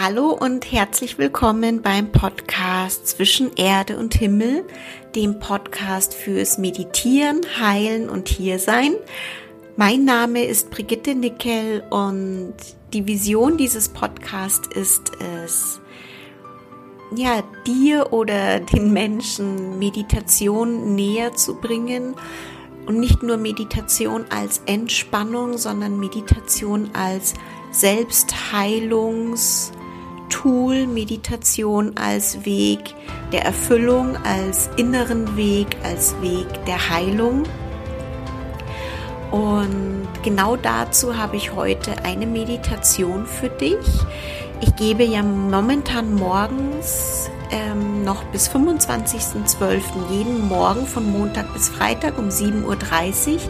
Hallo und herzlich willkommen beim Podcast Zwischen Erde und Himmel, dem Podcast fürs Meditieren, Heilen und Hiersein. Mein Name ist Brigitte Nickel und die Vision dieses Podcasts ist es, ja, dir oder den Menschen Meditation näher zu bringen und nicht nur Meditation als Entspannung, sondern Meditation als Selbstheilungs- Tool Meditation als Weg der Erfüllung, als inneren Weg, als Weg der Heilung. Und genau dazu habe ich heute eine Meditation für dich. Ich gebe ja momentan morgens ähm, noch bis 25.12. jeden Morgen von Montag bis Freitag um 7.30 Uhr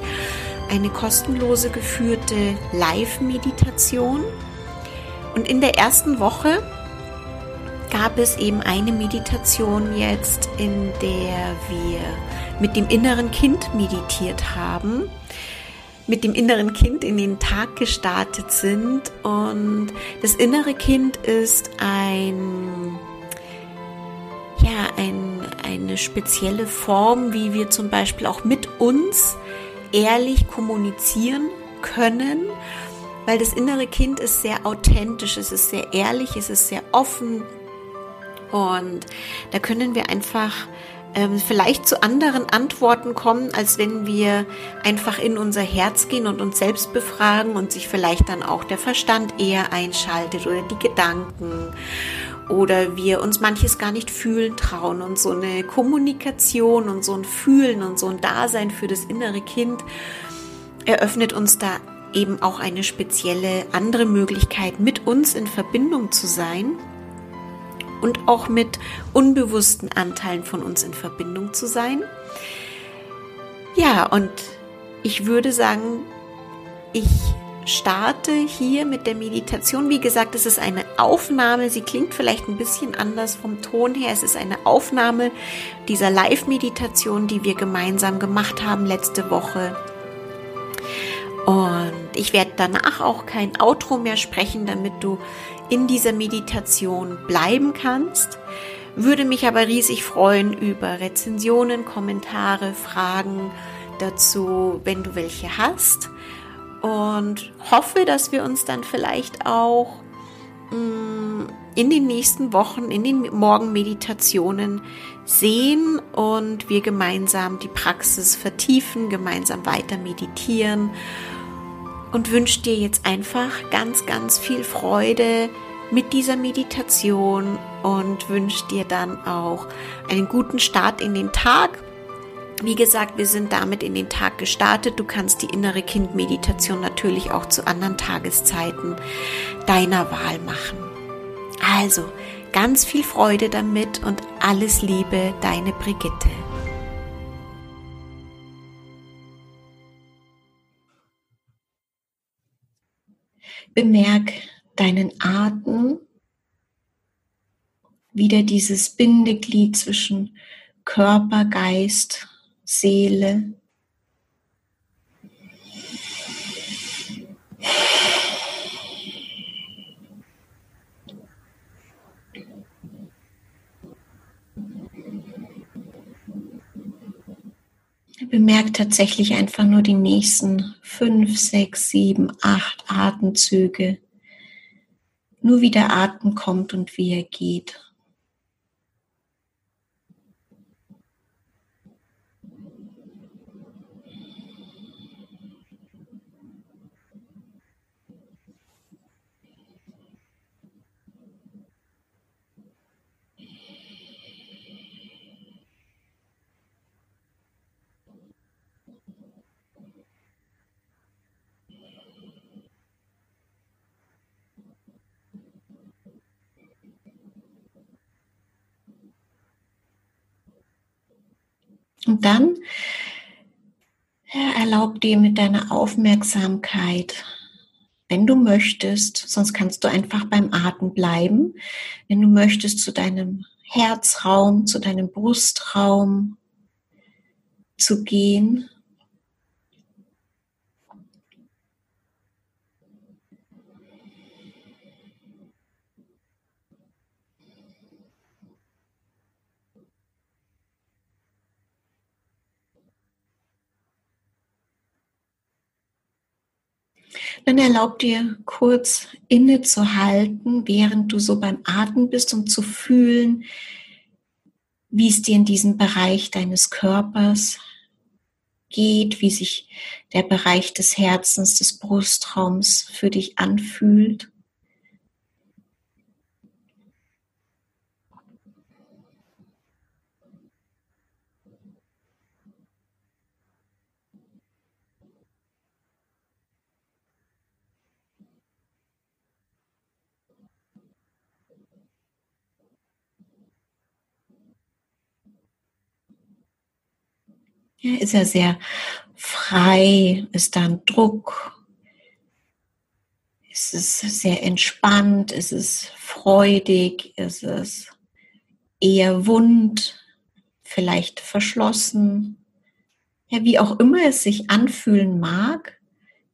eine kostenlose geführte Live-Meditation und in der ersten Woche gab es eben eine Meditation jetzt, in der wir mit dem inneren Kind meditiert haben, mit dem inneren Kind in den Tag gestartet sind. Und das innere Kind ist ein, ja, ein, eine spezielle Form, wie wir zum Beispiel auch mit uns ehrlich kommunizieren können weil das innere Kind ist sehr authentisch, es ist sehr ehrlich, es ist sehr offen. Und da können wir einfach ähm, vielleicht zu anderen Antworten kommen, als wenn wir einfach in unser Herz gehen und uns selbst befragen und sich vielleicht dann auch der Verstand eher einschaltet oder die Gedanken oder wir uns manches gar nicht fühlen trauen und so eine Kommunikation und so ein Fühlen und so ein Dasein für das innere Kind eröffnet uns da eben auch eine spezielle andere Möglichkeit, mit uns in Verbindung zu sein und auch mit unbewussten Anteilen von uns in Verbindung zu sein. Ja, und ich würde sagen, ich starte hier mit der Meditation. Wie gesagt, es ist eine Aufnahme. Sie klingt vielleicht ein bisschen anders vom Ton her. Es ist eine Aufnahme dieser Live-Meditation, die wir gemeinsam gemacht haben letzte Woche und ich werde danach auch kein Outro mehr sprechen, damit du in dieser Meditation bleiben kannst. Würde mich aber riesig freuen über Rezensionen, Kommentare, Fragen dazu, wenn du welche hast. Und hoffe, dass wir uns dann vielleicht auch mm, in den nächsten Wochen, in den Morgenmeditationen sehen und wir gemeinsam die Praxis vertiefen, gemeinsam weiter meditieren und wünsche dir jetzt einfach ganz, ganz viel Freude mit dieser Meditation und wünsche dir dann auch einen guten Start in den Tag. Wie gesagt, wir sind damit in den Tag gestartet. Du kannst die innere Kindmeditation natürlich auch zu anderen Tageszeiten deiner Wahl machen. Also, ganz viel Freude damit und alles Liebe, deine Brigitte. Bemerk deinen Atem, wieder dieses Bindeglied zwischen Körper, Geist, Seele. Bemerkt tatsächlich einfach nur die nächsten fünf, sechs, sieben, acht Atemzüge. Nur wie der Atem kommt und wie er geht. Und dann erlaub dir mit deiner Aufmerksamkeit, wenn du möchtest, sonst kannst du einfach beim Atem bleiben, wenn du möchtest zu deinem Herzraum, zu deinem Brustraum zu gehen. Dann erlaub dir kurz innezuhalten, während du so beim Atmen bist, um zu fühlen, wie es dir in diesem Bereich deines Körpers geht, wie sich der Bereich des Herzens, des Brustraums für dich anfühlt. Ja, ist er sehr frei? Ist da ein Druck? Ist es sehr entspannt? Ist es freudig? Ist es eher wund? Vielleicht verschlossen? Ja, wie auch immer es sich anfühlen mag,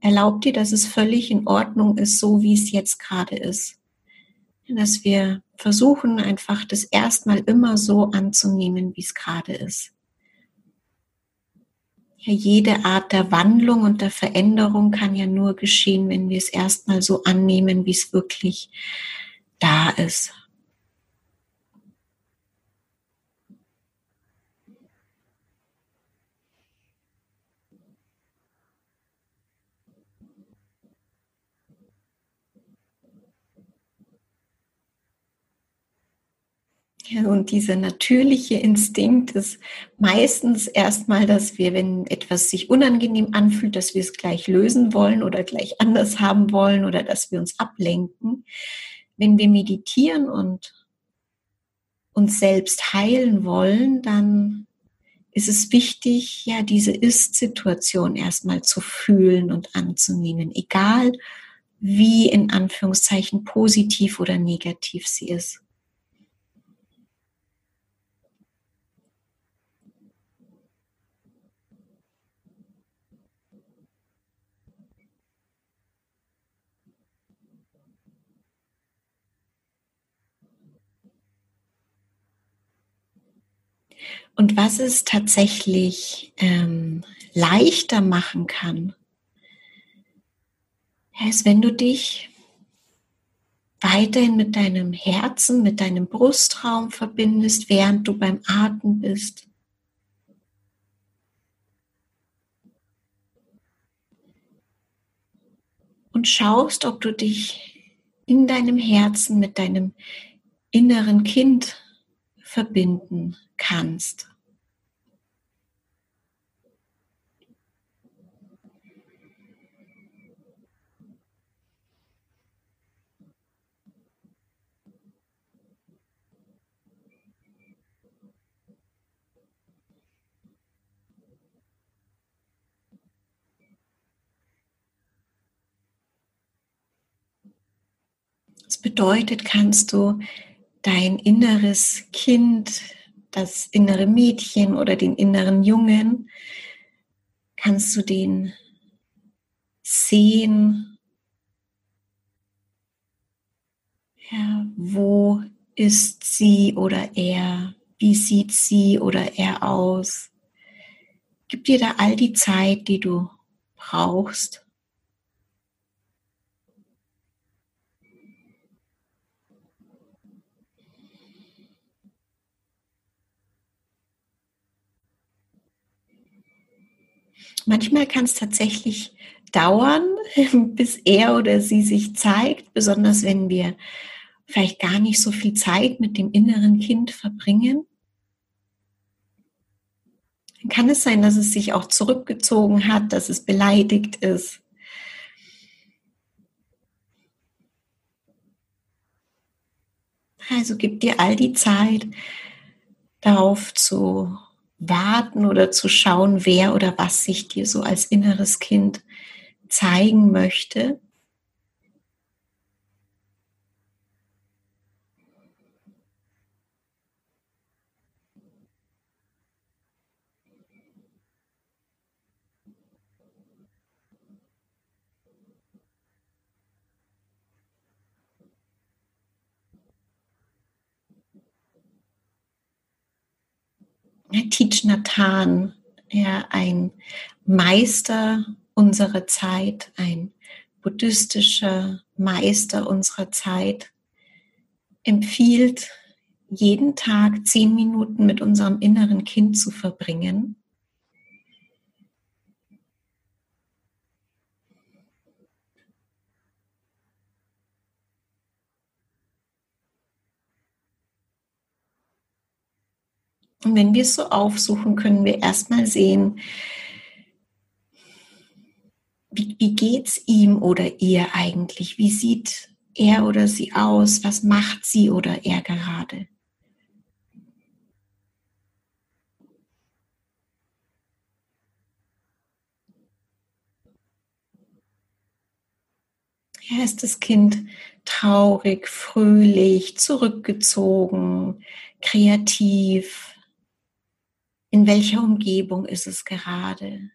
erlaubt dir, dass es völlig in Ordnung ist, so wie es jetzt gerade ist. Dass wir versuchen, einfach das erstmal immer so anzunehmen, wie es gerade ist ja, jede Art der Wandlung und der Veränderung kann ja nur geschehen, wenn wir es erstmal so annehmen, wie es wirklich da ist. Ja, und dieser natürliche Instinkt ist meistens erstmal, dass wir, wenn etwas sich unangenehm anfühlt, dass wir es gleich lösen wollen oder gleich anders haben wollen oder dass wir uns ablenken. Wenn wir meditieren und uns selbst heilen wollen, dann ist es wichtig, ja, diese Ist-Situation erstmal zu fühlen und anzunehmen, egal wie in Anführungszeichen positiv oder negativ sie ist. Und was es tatsächlich ähm, leichter machen kann, ist, wenn du dich weiterhin mit deinem Herzen, mit deinem Brustraum verbindest, während du beim Atmen bist. Und schaust, ob du dich in deinem Herzen mit deinem inneren Kind verbinden kannst. Bedeutet, kannst du dein inneres Kind das innere Mädchen oder den inneren Jungen, kannst du den sehen. Ja, wo ist sie oder er? Wie sieht sie oder er aus? Gib dir da all die Zeit, die du brauchst. Manchmal kann es tatsächlich dauern, bis er oder sie sich zeigt, besonders wenn wir vielleicht gar nicht so viel Zeit mit dem inneren Kind verbringen. Dann kann es sein, dass es sich auch zurückgezogen hat, dass es beleidigt ist. Also gib dir all die Zeit darauf zu warten oder zu schauen, wer oder was sich dir so als inneres Kind zeigen möchte. Teach Nathan, ja, ein Meister unserer Zeit, ein buddhistischer Meister unserer Zeit, empfiehlt, jeden Tag zehn Minuten mit unserem inneren Kind zu verbringen. Und wenn wir es so aufsuchen, können wir erstmal sehen, wie, wie geht es ihm oder ihr eigentlich? Wie sieht er oder sie aus? Was macht sie oder er gerade? Ja, ist das Kind traurig, fröhlich, zurückgezogen, kreativ? In welcher Umgebung ist es gerade?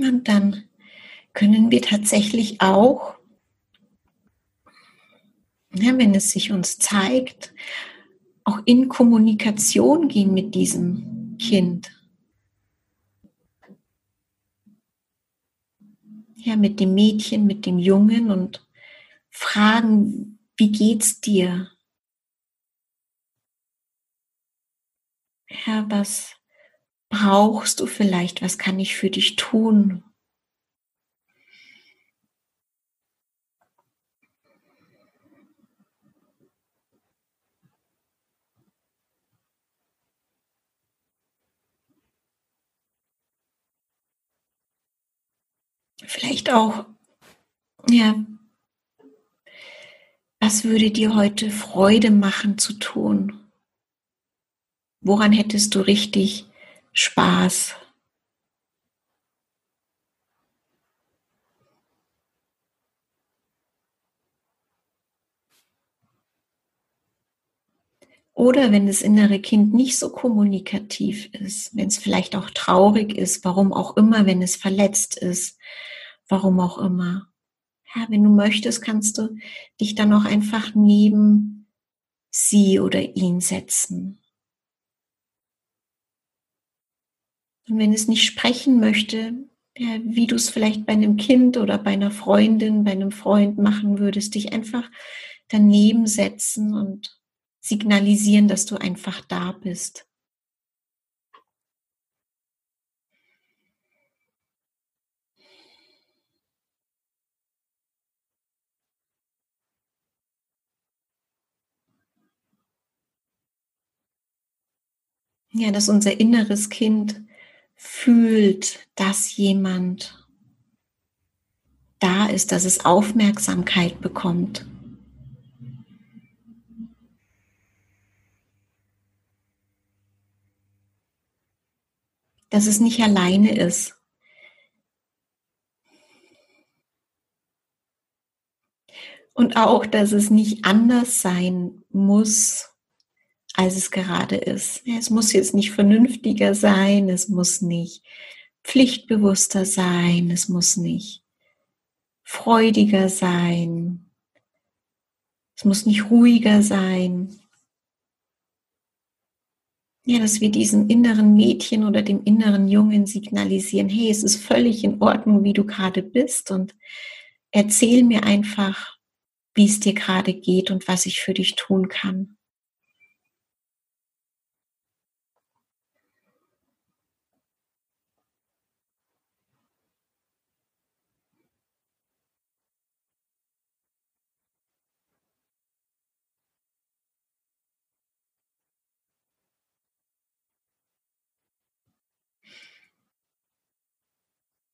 Und dann können wir tatsächlich auch, ja, wenn es sich uns zeigt, auch in Kommunikation gehen mit diesem Kind. Ja, mit dem Mädchen, mit dem Jungen und fragen, wie geht's dir? Ja, was, brauchst du vielleicht? Was kann ich für dich tun? Vielleicht auch, ja, was würde dir heute Freude machen zu tun? Woran hättest du richtig Spaß. Oder wenn das innere Kind nicht so kommunikativ ist, wenn es vielleicht auch traurig ist, warum auch immer, wenn es verletzt ist, warum auch immer. Ja, wenn du möchtest, kannst du dich dann auch einfach neben sie oder ihn setzen. Und wenn es nicht sprechen möchte, wie du es vielleicht bei einem Kind oder bei einer Freundin, bei einem Freund machen würdest, dich einfach daneben setzen und signalisieren, dass du einfach da bist. Ja, dass unser inneres Kind fühlt, dass jemand da ist, dass es Aufmerksamkeit bekommt. Dass es nicht alleine ist. Und auch, dass es nicht anders sein muss als es gerade ist. Es muss jetzt nicht vernünftiger sein, es muss nicht pflichtbewusster sein, es muss nicht freudiger sein, es muss nicht ruhiger sein. Ja, dass wir diesem inneren Mädchen oder dem inneren Jungen signalisieren, hey, es ist völlig in Ordnung, wie du gerade bist und erzähl mir einfach, wie es dir gerade geht und was ich für dich tun kann.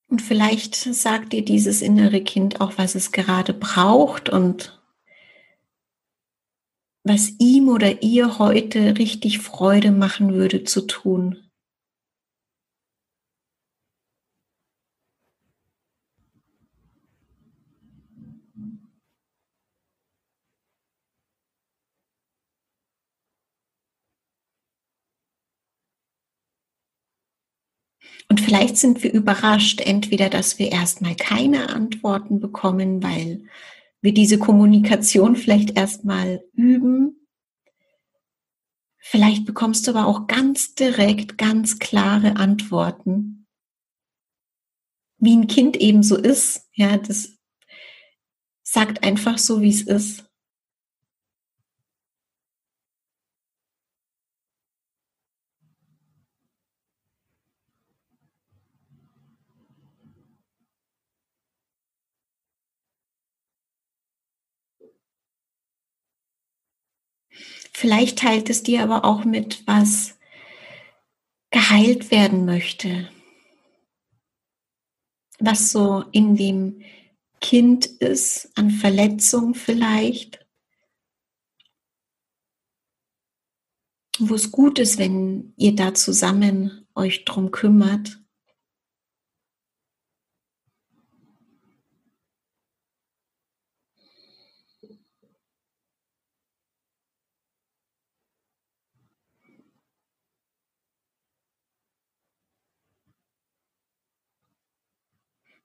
Und vielleicht sagt dir dieses innere Kind auch, was es gerade braucht und was ihm oder ihr heute richtig Freude machen würde zu tun. Und vielleicht sind wir überrascht, entweder, dass wir erstmal keine Antworten bekommen, weil wir diese Kommunikation vielleicht erstmal üben. Vielleicht bekommst du aber auch ganz direkt, ganz klare Antworten. Wie ein Kind eben so ist. Ja, das sagt einfach so, wie es ist. Vielleicht teilt es dir aber auch mit, was geheilt werden möchte. Was so in dem Kind ist, an Verletzung vielleicht. Wo es gut ist, wenn ihr da zusammen euch drum kümmert.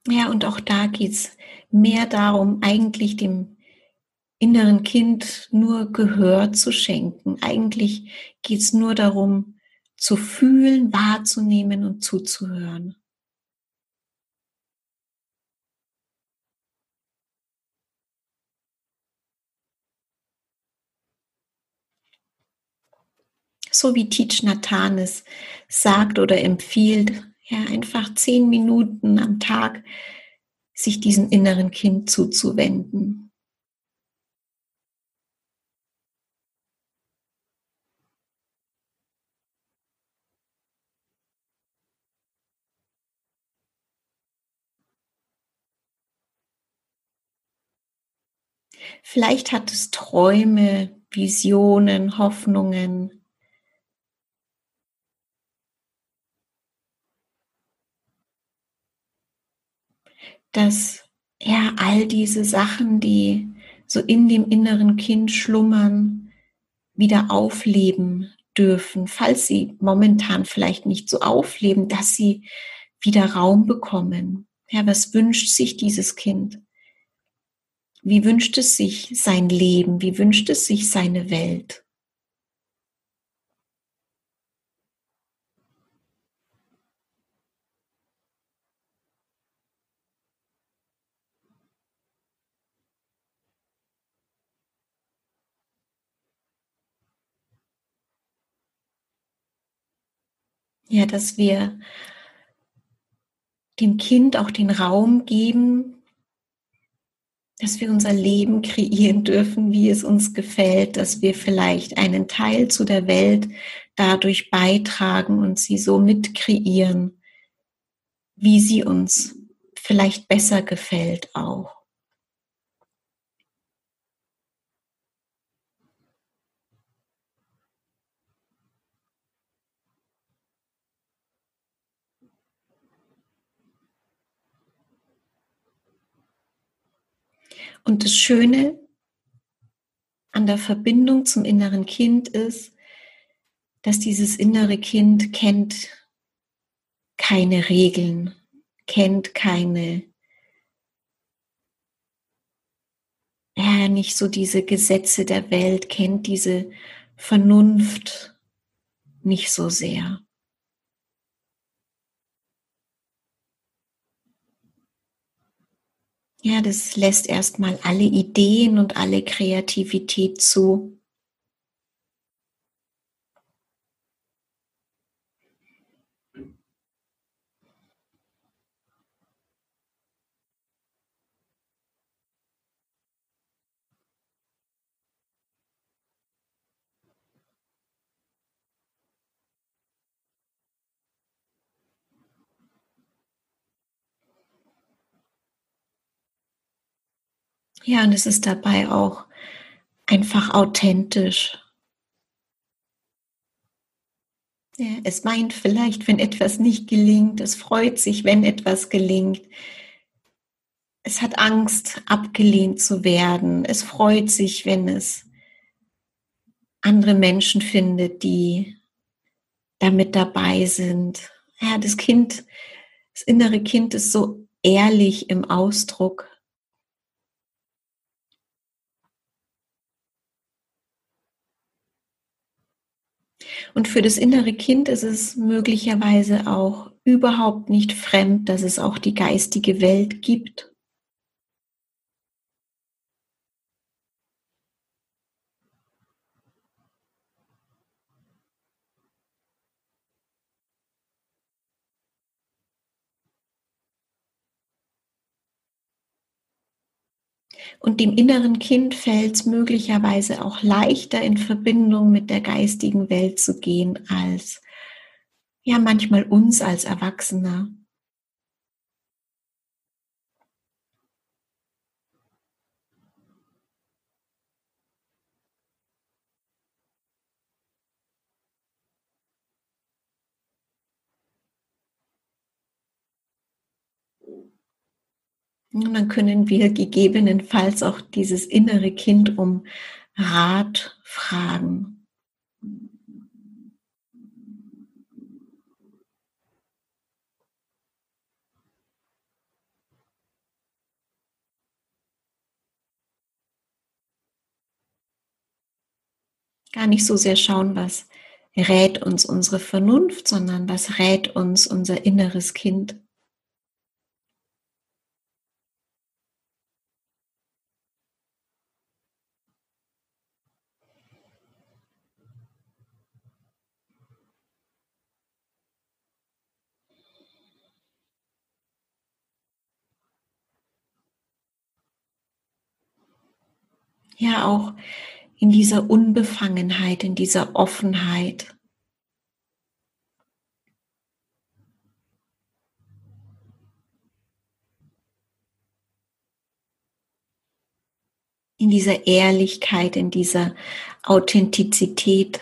Ja, und auch da geht es mehr darum, eigentlich dem inneren Kind nur Gehör zu schenken. Eigentlich geht es nur darum, zu fühlen, wahrzunehmen und zuzuhören. So wie Teach Nathanes sagt oder empfiehlt, ja, einfach zehn Minuten am Tag sich diesem inneren Kind zuzuwenden. Vielleicht hat es Träume, Visionen, Hoffnungen, dass ja all diese Sachen, die so in dem inneren Kind schlummern, wieder aufleben dürfen, falls sie momentan vielleicht nicht so aufleben, dass sie wieder Raum bekommen. Ja, was wünscht sich dieses Kind? Wie wünscht es sich sein Leben? Wie wünscht es sich seine Welt? Ja, dass wir dem Kind auch den Raum geben, dass wir unser Leben kreieren dürfen, wie es uns gefällt, dass wir vielleicht einen Teil zu der Welt dadurch beitragen und sie so mit kreieren, wie sie uns vielleicht besser gefällt auch. Und das Schöne an der Verbindung zum inneren Kind ist, dass dieses innere Kind kennt keine Regeln, kennt keine, ja, nicht so diese Gesetze der Welt, kennt diese Vernunft nicht so sehr. Ja, das lässt erstmal alle Ideen und alle Kreativität zu. Ja, und es ist dabei auch einfach authentisch. Ja, es meint vielleicht, wenn etwas nicht gelingt, es freut sich, wenn etwas gelingt. Es hat Angst, abgelehnt zu werden. Es freut sich, wenn es andere Menschen findet, die damit dabei sind. Ja, das Kind, das innere Kind ist so ehrlich im Ausdruck. Und für das innere Kind ist es möglicherweise auch überhaupt nicht fremd, dass es auch die geistige Welt gibt. Und dem inneren Kind fällt es möglicherweise auch leichter in Verbindung mit der geistigen Welt zu gehen als ja manchmal uns als Erwachsener. Und dann können wir gegebenenfalls auch dieses innere Kind um Rat fragen. Gar nicht so sehr schauen, was rät uns unsere Vernunft, sondern was rät uns unser inneres Kind. Ja auch in dieser Unbefangenheit, in dieser Offenheit. In dieser Ehrlichkeit, in dieser Authentizität.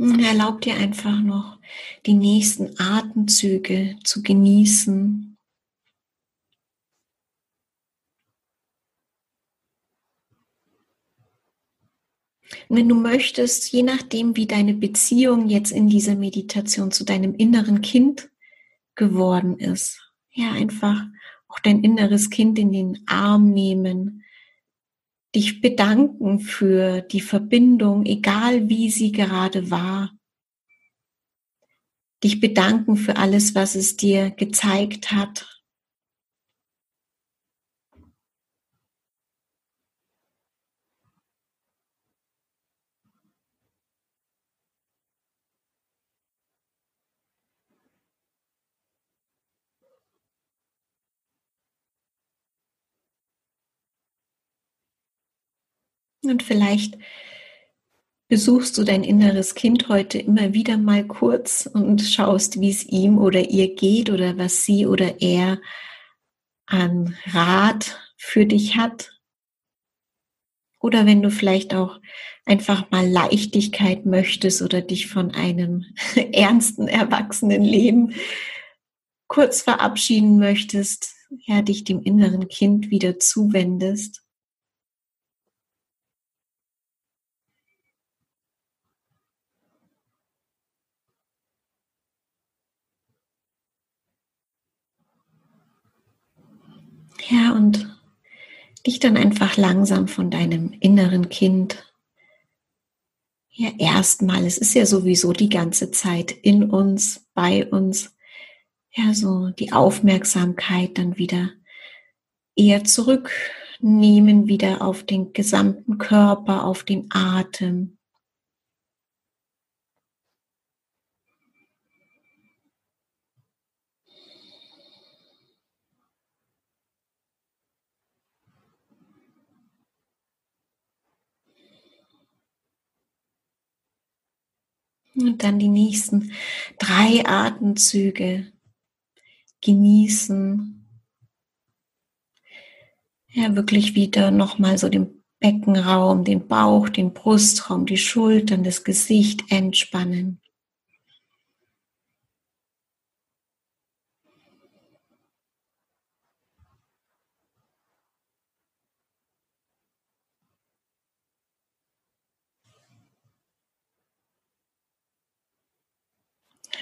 Erlaub dir einfach noch die nächsten Atemzüge zu genießen. Und wenn du möchtest, je nachdem, wie deine Beziehung jetzt in dieser Meditation zu deinem inneren Kind geworden ist, ja, einfach auch dein inneres Kind in den Arm nehmen, dich bedanken für die Verbindung, egal wie sie gerade war. Dich bedanken für alles, was es dir gezeigt hat. Und vielleicht besuchst du dein inneres Kind heute immer wieder mal kurz und schaust, wie es ihm oder ihr geht oder was sie oder er an Rat für dich hat. Oder wenn du vielleicht auch einfach mal Leichtigkeit möchtest oder dich von einem ernsten Erwachsenenleben kurz verabschieden möchtest, ja, dich dem inneren Kind wieder zuwendest. Ja, und dich dann einfach langsam von deinem inneren Kind. Ja erstmal, es ist ja sowieso die ganze Zeit in uns, bei uns, ja, so die Aufmerksamkeit dann wieder eher zurücknehmen, wieder auf den gesamten Körper, auf den Atem. Und dann die nächsten drei Atemzüge genießen. Ja, wirklich wieder nochmal so den Beckenraum, den Bauch, den Brustraum, die Schultern, das Gesicht entspannen.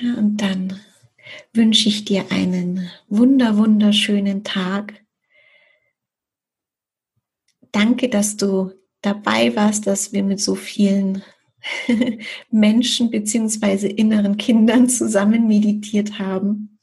Und dann wünsche ich dir einen wunder, wunderschönen Tag. Danke, dass du dabei warst, dass wir mit so vielen Menschen beziehungsweise inneren Kindern zusammen meditiert haben.